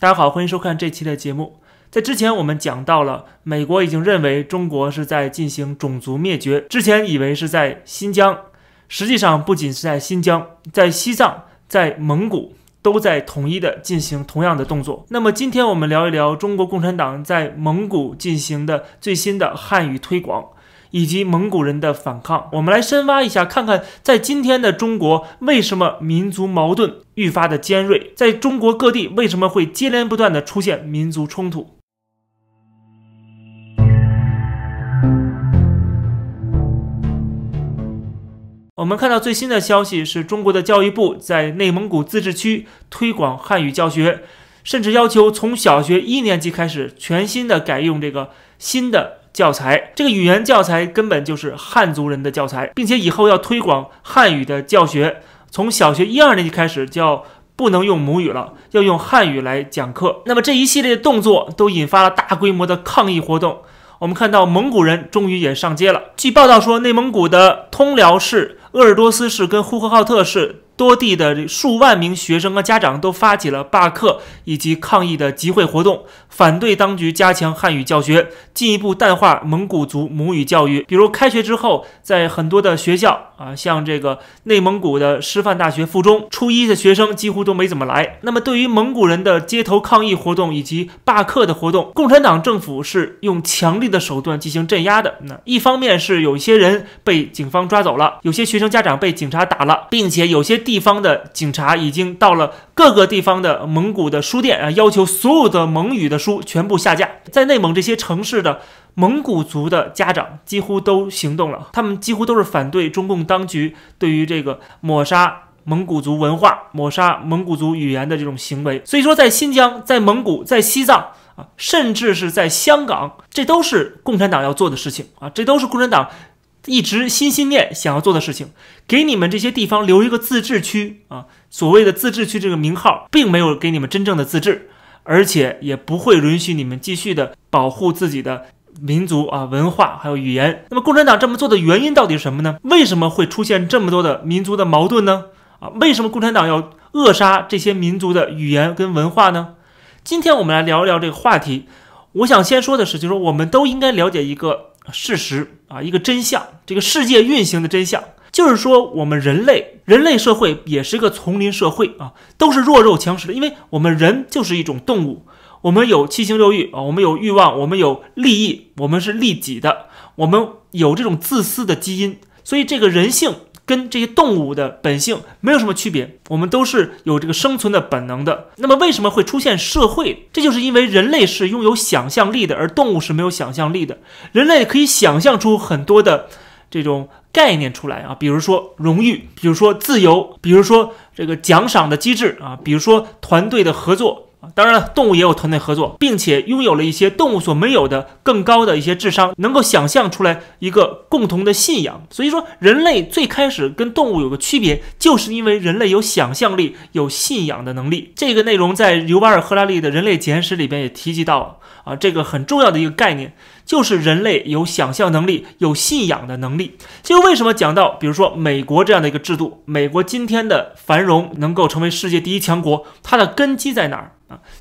大家好，欢迎收看这期的节目。在之前我们讲到了，美国已经认为中国是在进行种族灭绝，之前以为是在新疆，实际上不仅是在新疆，在西藏、在蒙古都在统一的进行同样的动作。那么今天我们聊一聊中国共产党在蒙古进行的最新的汉语推广。以及蒙古人的反抗，我们来深挖一下，看看在今天的中国，为什么民族矛盾愈发的尖锐？在中国各地，为什么会接连不断的出现民族冲突？我们看到最新的消息是，中国的教育部在内蒙古自治区推广汉语教学，甚至要求从小学一年级开始，全新的改用这个新的。教材这个语言教材根本就是汉族人的教材，并且以后要推广汉语的教学，从小学一二年级开始就不能用母语了，要用汉语来讲课。那么这一系列的动作都引发了大规模的抗议活动。我们看到蒙古人终于也上街了。据报道说，内蒙古的通辽市、鄂尔多斯市跟呼和浩特市。多地的数万名学生和家长都发起了罢课以及抗议的集会活动，反对当局加强汉语教学，进一步淡化蒙古族母语教育。比如开学之后，在很多的学校啊，像这个内蒙古的师范大学附中，初一的学生几乎都没怎么来。那么，对于蒙古人的街头抗议活动以及罢课的活动，共产党政府是用强力的手段进行镇压的。那一方面是有一些人被警方抓走了，有些学生家长被警察打了，并且有些。地方的警察已经到了各个地方的蒙古的书店啊，要求所有的蒙语的书全部下架。在内蒙这些城市的蒙古族的家长几乎都行动了，他们几乎都是反对中共当局对于这个抹杀蒙古族文化、抹杀蒙古族语言的这种行为。所以说，在新疆、在蒙古、在西藏啊，甚至是在香港，这都是共产党要做的事情啊，这都是共产党。一直心心念想要做的事情，给你们这些地方留一个自治区啊，所谓的自治区这个名号，并没有给你们真正的自治，而且也不会允许你们继续的保护自己的民族啊、文化还有语言。那么共产党这么做的原因到底是什么呢？为什么会出现这么多的民族的矛盾呢？啊，为什么共产党要扼杀这些民族的语言跟文化呢？今天我们来聊一聊这个话题。我想先说的是，就是说我们都应该了解一个。事实啊，一个真相，这个世界运行的真相，就是说，我们人类，人类社会也是一个丛林社会啊，都是弱肉强食的，因为我们人就是一种动物，我们有七情六欲啊，我们有欲望，我们有利益，我们是利己的，我们有这种自私的基因，所以这个人性。跟这些动物的本性没有什么区别，我们都是有这个生存的本能的。那么为什么会出现社会？这就是因为人类是拥有想象力的，而动物是没有想象力的。人类可以想象出很多的这种概念出来啊，比如说荣誉，比如说自由，比如说这个奖赏的机制啊，比如说团队的合作。当然了，动物也有团队合作，并且拥有了一些动物所没有的更高的一些智商，能够想象出来一个共同的信仰。所以说，人类最开始跟动物有个区别，就是因为人类有想象力、有信仰的能力。这个内容在尤瓦尔·赫拉利的《人类简史》里边也提及到了啊，这个很重要的一个概念，就是人类有想象能力、有信仰的能力。就为什么讲到，比如说美国这样的一个制度，美国今天的繁荣能够成为世界第一强国，它的根基在哪儿？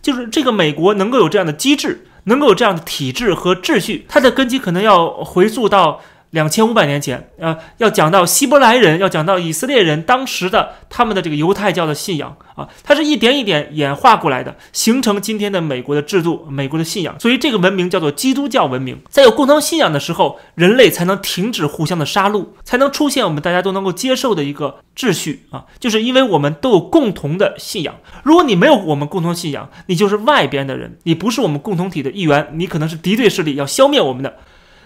就是这个美国能够有这样的机制，能够有这样的体制和秩序，它的根基可能要回溯到。两千五百年前，呃，要讲到希伯来人，要讲到以色列人当时的他们的这个犹太教的信仰啊，它是一点一点演化过来的，形成今天的美国的制度、美国的信仰。所以这个文明叫做基督教文明。在有共同信仰的时候，人类才能停止互相的杀戮，才能出现我们大家都能够接受的一个秩序啊，就是因为我们都有共同的信仰。如果你没有我们共同信仰，你就是外边的人，你不是我们共同体的一员，你可能是敌对势力要消灭我们的。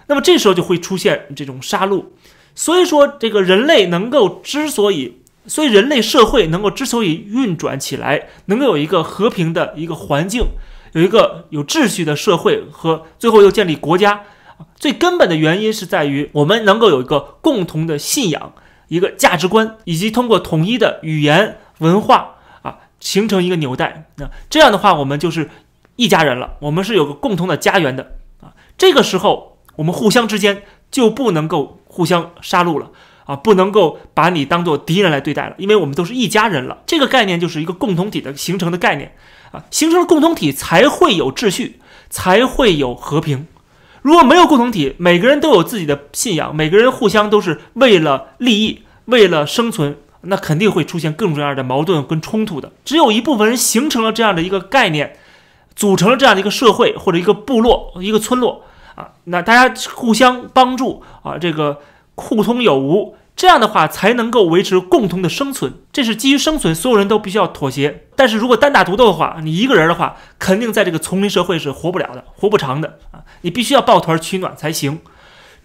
那么这时候就会出现这种杀戮，所以说这个人类能够之所以，所以人类社会能够之所以运转起来，能够有一个和平的一个环境，有一个有秩序的社会和最后又建立国家，最根本的原因是在于我们能够有一个共同的信仰、一个价值观，以及通过统一的语言文化啊，形成一个纽带。那这样的话，我们就是一家人了，我们是有个共同的家园的啊。这个时候。我们互相之间就不能够互相杀戮了啊，不能够把你当做敌人来对待了，因为我们都是一家人了。这个概念就是一个共同体的形成的概念啊，形成了共同体才会有秩序，才会有和平。如果没有共同体，每个人都有自己的信仰，每个人互相都是为了利益、为了生存，那肯定会出现各种各样的矛盾跟冲突的。只有一部分人形成了这样的一个概念，组成了这样的一个社会或者一个部落、一个村落啊，那大家互相帮助啊，这个互通有无。这样的话才能够维持共同的生存，这是基于生存，所有人都必须要妥协。但是如果单打独斗的话，你一个人的话，肯定在这个丛林社会是活不了的，活不长的啊！你必须要抱团取暖才行。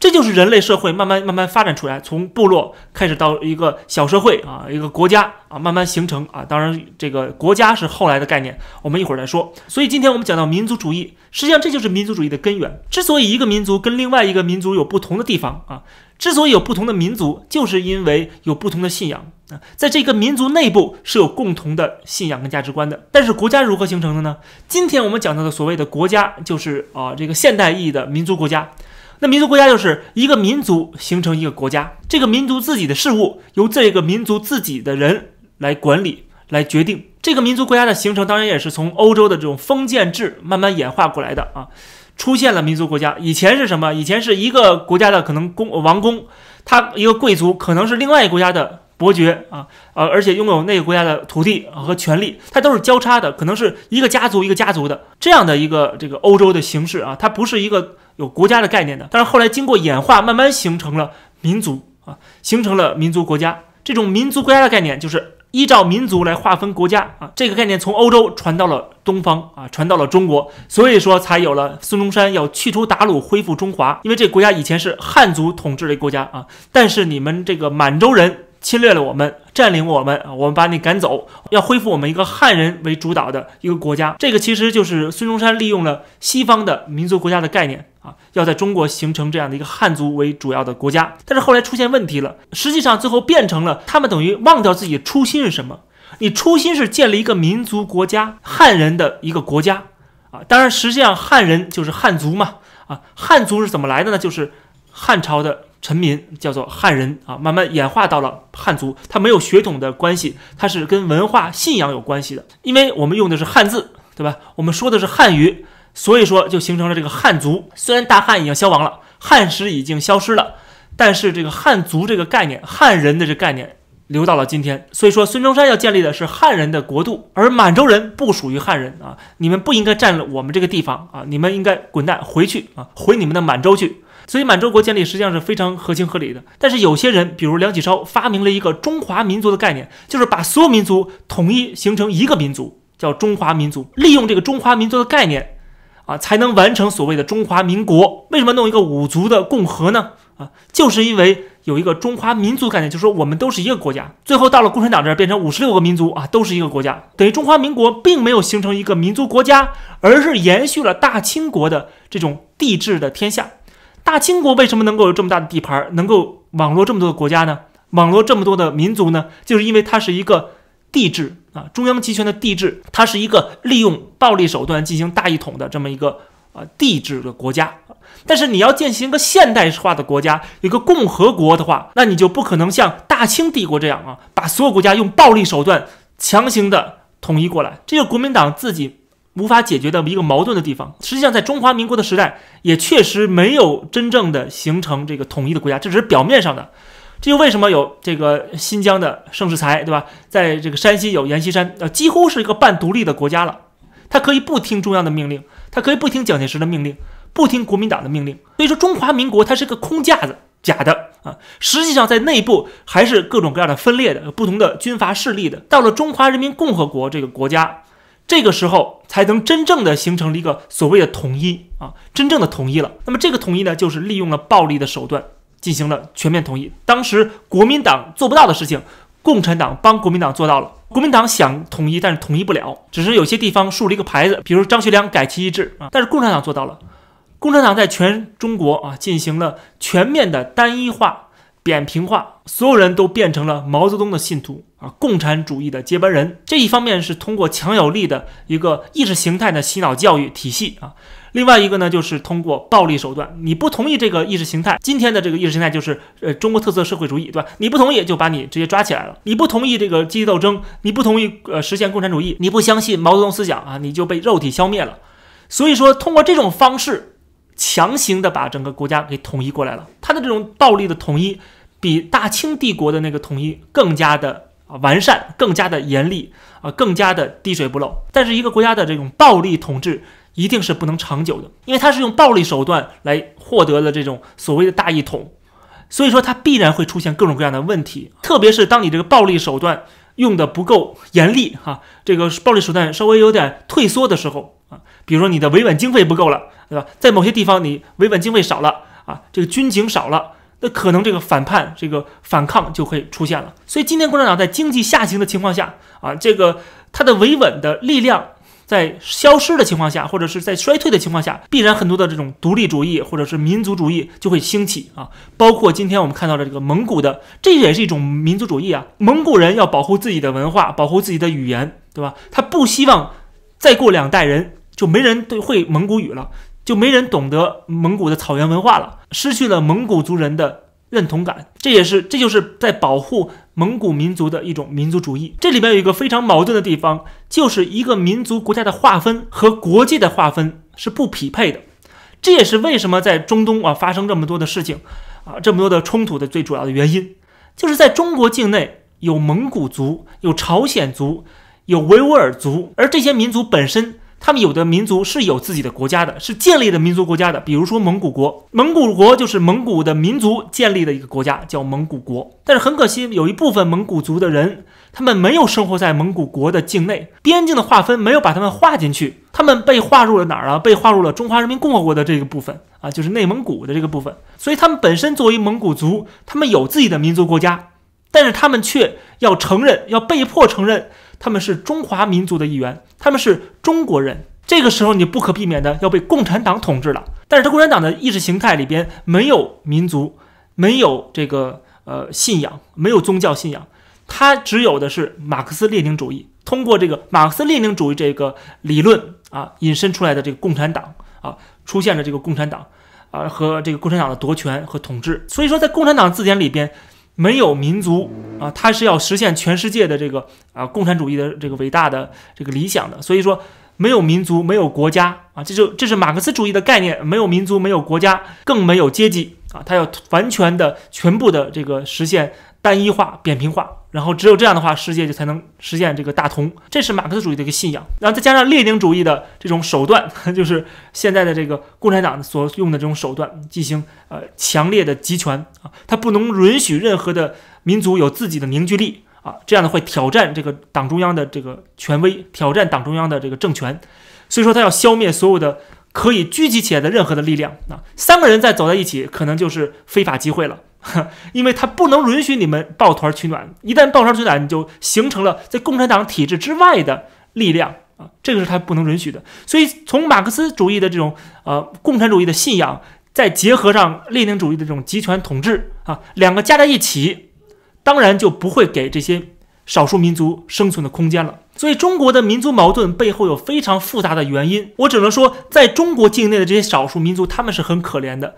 这就是人类社会慢慢慢慢发展出来，从部落开始到一个小社会啊，一个国家啊，慢慢形成啊。当然，这个国家是后来的概念，我们一会儿再说。所以今天我们讲到民族主义，实际上这就是民族主义的根源。之所以一个民族跟另外一个民族有不同的地方啊，之所以有不同的民族，就是因为有不同的信仰啊，在这个民族内部是有共同的信仰跟价值观的。但是国家如何形成的呢？今天我们讲到的所谓的国家，就是啊，这个现代意义的民族国家。那民族国家就是一个民族形成一个国家，这个民族自己的事物由这个民族自己的人来管理、来决定。这个民族国家的形成，当然也是从欧洲的这种封建制慢慢演化过来的啊。出现了民族国家，以前是什么？以前是一个国家的可能公王公，他一个贵族可能是另外一个国家的伯爵啊，呃，而且拥有那个国家的土地和权利，它都是交叉的，可能是一个家族一个家族的这样的一个这个欧洲的形式啊，它不是一个。有国家的概念的，但是后来经过演化，慢慢形成了民族啊，形成了民族国家。这种民族国家的概念，就是依照民族来划分国家啊。这个概念从欧洲传到了东方啊，传到了中国，所以说才有了孙中山要去除鞑虏，恢复中华。因为这国家以前是汉族统治的国家啊，但是你们这个满洲人。侵略了我们，占领我们！我们把你赶走，要恢复我们一个汉人为主导的一个国家。这个其实就是孙中山利用了西方的民族国家的概念啊，要在中国形成这样的一个汉族为主要的国家。但是后来出现问题了，实际上最后变成了他们等于忘掉自己的初心是什么？你初心是建立一个民族国家，汉人的一个国家啊！当然，实际上汉人就是汉族嘛啊！汉族是怎么来的呢？就是汉朝的。臣民叫做汉人啊，慢慢演化到了汉族，它没有血统的关系，它是跟文化信仰有关系的。因为我们用的是汉字，对吧？我们说的是汉语，所以说就形成了这个汉族。虽然大汉已经消亡了，汉时已经消失了，但是这个汉族这个概念，汉人的这概念留到了今天。所以说，孙中山要建立的是汉人的国度，而满洲人不属于汉人啊，你们不应该占了我们这个地方啊，你们应该滚蛋回去啊，回你们的满洲去。所以满洲国建立实际上是非常合情合理的，但是有些人，比如梁启超，发明了一个中华民族的概念，就是把所有民族统一形成一个民族，叫中华民族。利用这个中华民族的概念，啊，才能完成所谓的中华民国。为什么弄一个五族的共和呢？啊，就是因为有一个中华民族概念，就是说我们都是一个国家。最后到了共产党这儿，变成五十六个民族啊，都是一个国家，等于中华民国并没有形成一个民族国家，而是延续了大清国的这种帝制的天下。大清国为什么能够有这么大的地盘，能够网罗这么多的国家呢？网罗这么多的民族呢？就是因为它是一个帝制啊，中央集权的帝制，它是一个利用暴力手段进行大一统的这么一个啊帝制的国家。但是你要进行一个现代化的国家，一个共和国的话，那你就不可能像大清帝国这样啊，把所有国家用暴力手段强行的统一过来。这个国民党自己。无法解决的一个矛盾的地方，实际上在中华民国的时代，也确实没有真正的形成这个统一的国家，这只是表面上的。这就为什么有这个新疆的盛世才，对吧？在这个山西有阎锡山，呃，几乎是一个半独立的国家了。他可以不听中央的命令，他可以不听蒋介石的命令，不听国民党的命令。所以说，中华民国它是个空架子，假的啊。实际上在内部还是各种各样的分裂的，不同的军阀势力的。到了中华人民共和国这个国家。这个时候才能真正的形成了一个所谓的统一啊，真正的统一了。那么这个统一呢，就是利用了暴力的手段进行了全面统一。当时国民党做不到的事情，共产党帮国民党做到了。国民党想统一，但是统一不了，只是有些地方竖了一个牌子，比如张学良改旗易帜啊。但是共产党做到了，共产党在全中国啊进行了全面的单一化、扁平化，所有人都变成了毛泽东的信徒。啊共产主义的接班人。这一方面是通过强有力的一个意识形态的洗脑教育体系啊。另外一个呢，就是通过暴力手段。你不同意这个意识形态，今天的这个意识形态就是呃中国特色社会主义，对吧？你不同意就把你直接抓起来了。你不同意这个阶级斗争，你不同意呃实现共产主义，你不相信毛泽东思想啊，你就被肉体消灭了。所以说，通过这种方式，强行的把整个国家给统一过来了。他的这种暴力的统一，比大清帝国的那个统一更加的啊完善，更加的严厉啊，更加的滴水不漏。但是一个国家的这种暴力统治。一定是不能长久的，因为它是用暴力手段来获得了这种所谓的大一统，所以说它必然会出现各种各样的问题。特别是当你这个暴力手段用的不够严厉，哈，这个暴力手段稍微有点退缩的时候啊，比如说你的维稳经费不够了，对吧？在某些地方你维稳经费少了啊，这个军警少了，那可能这个反叛、这个反抗就会出现了。所以今天共产党在经济下行的情况下啊，这个它的维稳的力量。在消失的情况下，或者是在衰退的情况下，必然很多的这种独立主义或者是民族主义就会兴起啊。包括今天我们看到的这个蒙古的，这也是一种民族主义啊。蒙古人要保护自己的文化，保护自己的语言，对吧？他不希望再过两代人就没人对会蒙古语了，就没人懂得蒙古的草原文化了，失去了蒙古族人的。认同感，这也是这就是在保护蒙古民族的一种民族主义。这里边有一个非常矛盾的地方，就是一个民族国家的划分和国际的划分是不匹配的。这也是为什么在中东啊发生这么多的事情啊，这么多的冲突的最主要的原因，就是在中国境内有蒙古族、有朝鲜族、有维吾尔族，而这些民族本身。他们有的民族是有自己的国家的，是建立的民族国家的，比如说蒙古国。蒙古国就是蒙古的民族建立的一个国家，叫蒙古国。但是很可惜，有一部分蒙古族的人，他们没有生活在蒙古国的境内，边境的划分没有把他们划进去，他们被划入了哪儿啊？被划入了中华人民共和国的这个部分啊，就是内蒙古的这个部分。所以他们本身作为蒙古族，他们有自己的民族国家，但是他们却要承认，要被迫承认。他们是中华民族的一员，他们是中国人。这个时候，你不可避免的要被共产党统治了。但是，这共产党的意识形态里边没有民族，没有这个呃信仰，没有宗教信仰，它只有的是马克思列宁主义。通过这个马克思列宁主义这个理论啊，引申出来的这个共产党啊，出现了这个共产党啊和这个共产党的夺权和统治。所以说，在共产党字典里边。没有民族啊，他是要实现全世界的这个啊共产主义的这个伟大的这个理想的，所以说没有民族，没有国家啊，这就这是马克思主义的概念，没有民族，没有国家，更没有阶级啊，他要完全的、全部的这个实现。单一化、扁平化，然后只有这样的话，世界就才能实现这个大同。这是马克思主义的一个信仰。然后再加上列宁主义的这种手段，就是现在的这个共产党所用的这种手段，进行呃强烈的集权啊，他不能允许任何的民族有自己的凝聚力啊，这样的会挑战这个党中央的这个权威，挑战党中央的这个政权。所以说，他要消灭所有的可以聚集起来的任何的力量啊。三个人再走在一起，可能就是非法集会了。因为他不能允许你们抱团取暖，一旦抱团取暖，你就形成了在共产党体制之外的力量啊，这个是他不能允许的。所以，从马克思主义的这种呃共产主义的信仰，再结合上列宁主义的这种集权统治啊，两个加在一起，当然就不会给这些少数民族生存的空间了。所以，中国的民族矛盾背后有非常复杂的原因。我只能说，在中国境内的这些少数民族，他们是很可怜的。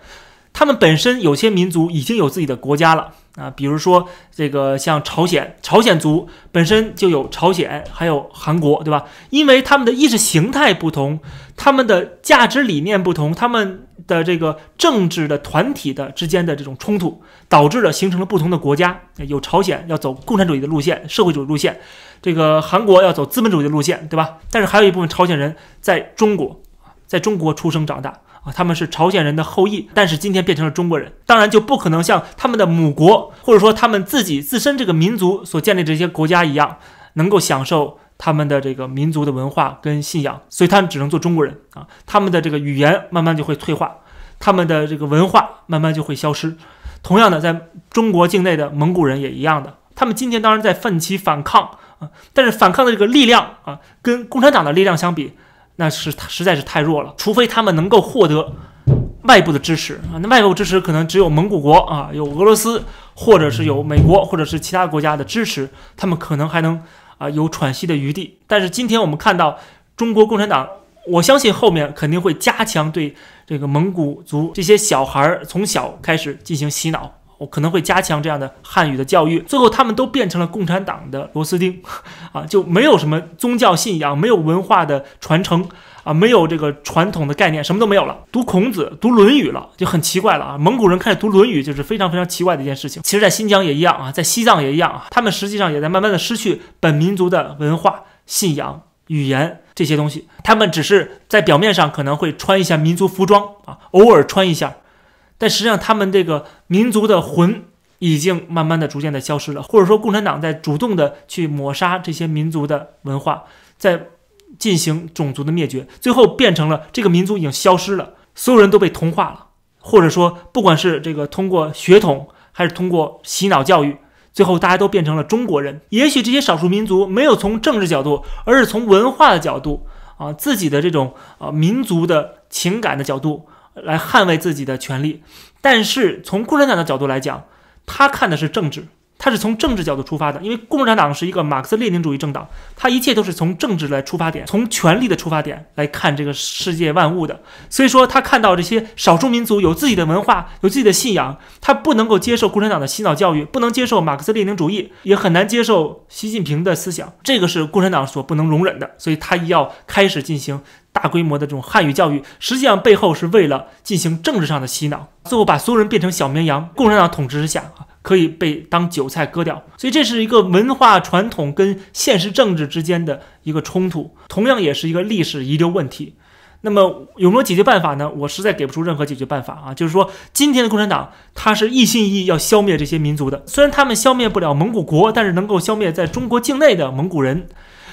他们本身有些民族已经有自己的国家了啊，比如说这个像朝鲜，朝鲜族本身就有朝鲜，还有韩国，对吧？因为他们的意识形态不同，他们的价值理念不同，他们的这个政治的团体的之间的这种冲突，导致了形成了不同的国家。有朝鲜要走共产主义的路线，社会主义路线；这个韩国要走资本主义的路线，对吧？但是还有一部分朝鲜人在中国，在中国出生长大。啊，他们是朝鲜人的后裔，但是今天变成了中国人，当然就不可能像他们的母国，或者说他们自己自身这个民族所建立这些国家一样，能够享受他们的这个民族的文化跟信仰，所以他们只能做中国人啊。他们的这个语言慢慢就会退化，他们的这个文化慢慢就会消失。同样的，在中国境内的蒙古人也一样的，他们今天当然在奋起反抗啊，但是反抗的这个力量啊，跟共产党的力量相比，那是实在是太弱了。除非他们能够获得外部的支持啊，那外部支持可能只有蒙古国啊，有俄罗斯，或者是有美国，或者是其他国家的支持，他们可能还能啊有喘息的余地。但是今天我们看到中国共产党，我相信后面肯定会加强对这个蒙古族这些小孩儿从小开始进行洗脑。我可能会加强这样的汉语的教育，最后他们都变成了共产党的螺丝钉，啊，就没有什么宗教信仰，没有文化的传承，啊，没有这个传统的概念，什么都没有了，读孔子，读《论语》了，就很奇怪了啊！蒙古人开始读《论语》，就是非常非常奇怪的一件事情。其实，在新疆也一样啊，在西藏也一样啊，他们实际上也在慢慢的失去本民族的文化、信仰、语言这些东西，他们只是在表面上可能会穿一下民族服装啊，偶尔穿一下。但实际上，他们这个民族的魂已经慢慢的、逐渐的消失了，或者说，共产党在主动的去抹杀这些民族的文化，在进行种族的灭绝，最后变成了这个民族已经消失了，所有人都被同化了，或者说，不管是这个通过血统，还是通过洗脑教育，最后大家都变成了中国人。也许这些少数民族没有从政治角度，而是从文化的角度啊，自己的这种啊民族的情感的角度。来捍卫自己的权利，但是从共产党的角度来讲，他看的是政治。他是从政治角度出发的，因为共产党是一个马克思列宁主义政党，他一切都是从政治来出发点，从权力的出发点来看这个世界万物的。所以说，他看到这些少数民族有自己的文化，有自己的信仰，他不能够接受共产党的洗脑教育，不能接受马克思列宁主义，也很难接受习近平的思想，这个是共产党所不能容忍的。所以他要开始进行大规模的这种汉语教育，实际上背后是为了进行政治上的洗脑，最后把所有人变成小绵羊。共产党统治之下啊。可以被当韭菜割掉，所以这是一个文化传统跟现实政治之间的一个冲突，同样也是一个历史遗留问题。那么有没有解决办法呢？我实在给不出任何解决办法啊！就是说，今天的共产党他是一心一意要消灭这些民族的，虽然他们消灭不了蒙古国，但是能够消灭在中国境内的蒙古人；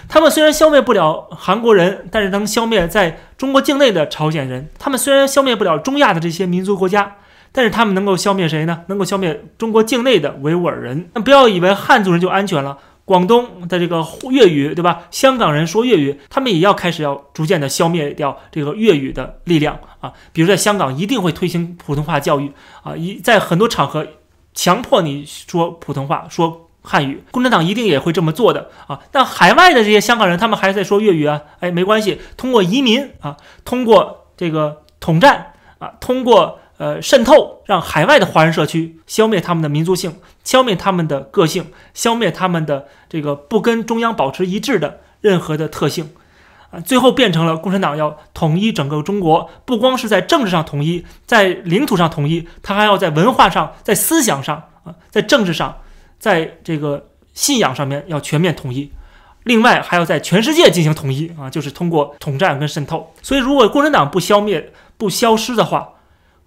他们虽然消灭不了韩国人，但是能消灭在中国境内的朝鲜人；他们虽然消灭不了中亚的这些民族国家。但是他们能够消灭谁呢？能够消灭中国境内的维吾尔人。那不要以为汉族人就安全了。广东的这个粤语，对吧？香港人说粤语，他们也要开始要逐渐的消灭掉这个粤语的力量啊。比如在香港，一定会推行普通话教育啊，一在很多场合强迫你说普通话，说汉语。共产党一定也会这么做的啊。但海外的这些香港人，他们还是在说粤语啊。哎，没关系，通过移民啊，通过这个统战啊，通过。呃，渗透让海外的华人社区消灭他们的民族性，消灭他们的个性，消灭他们的这个不跟中央保持一致的任何的特性，啊，最后变成了共产党要统一整个中国，不光是在政治上统一，在领土上统一，他还要在文化上、在思想上啊，在政治上，在这个信仰上面要全面统一，另外还要在全世界进行统一啊，就是通过统战跟渗透。所以，如果共产党不消灭、不消失的话，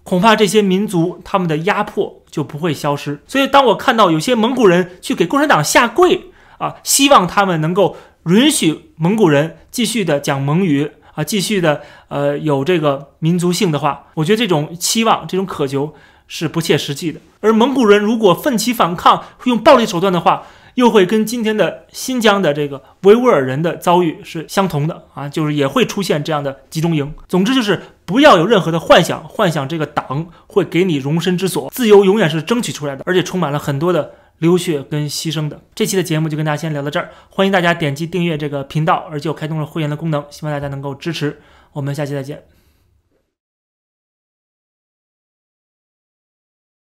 恐怕这些民族他们的压迫就不会消失。所以，当我看到有些蒙古人去给共产党下跪啊，希望他们能够允许蒙古人继续的讲蒙语啊，继续的呃有这个民族性的话，我觉得这种期望、这种渴求是不切实际的。而蒙古人如果奋起反抗，用暴力手段的话，又会跟今天的新疆的这个维吾尔人的遭遇是相同的啊，就是也会出现这样的集中营。总之就是不要有任何的幻想，幻想这个党会给你容身之所。自由永远是争取出来的，而且充满了很多的流血跟牺牲的。这期的节目就跟大家先聊到这儿，欢迎大家点击订阅这个频道，而且我开通了会员的功能，希望大家能够支持。我们下期再见。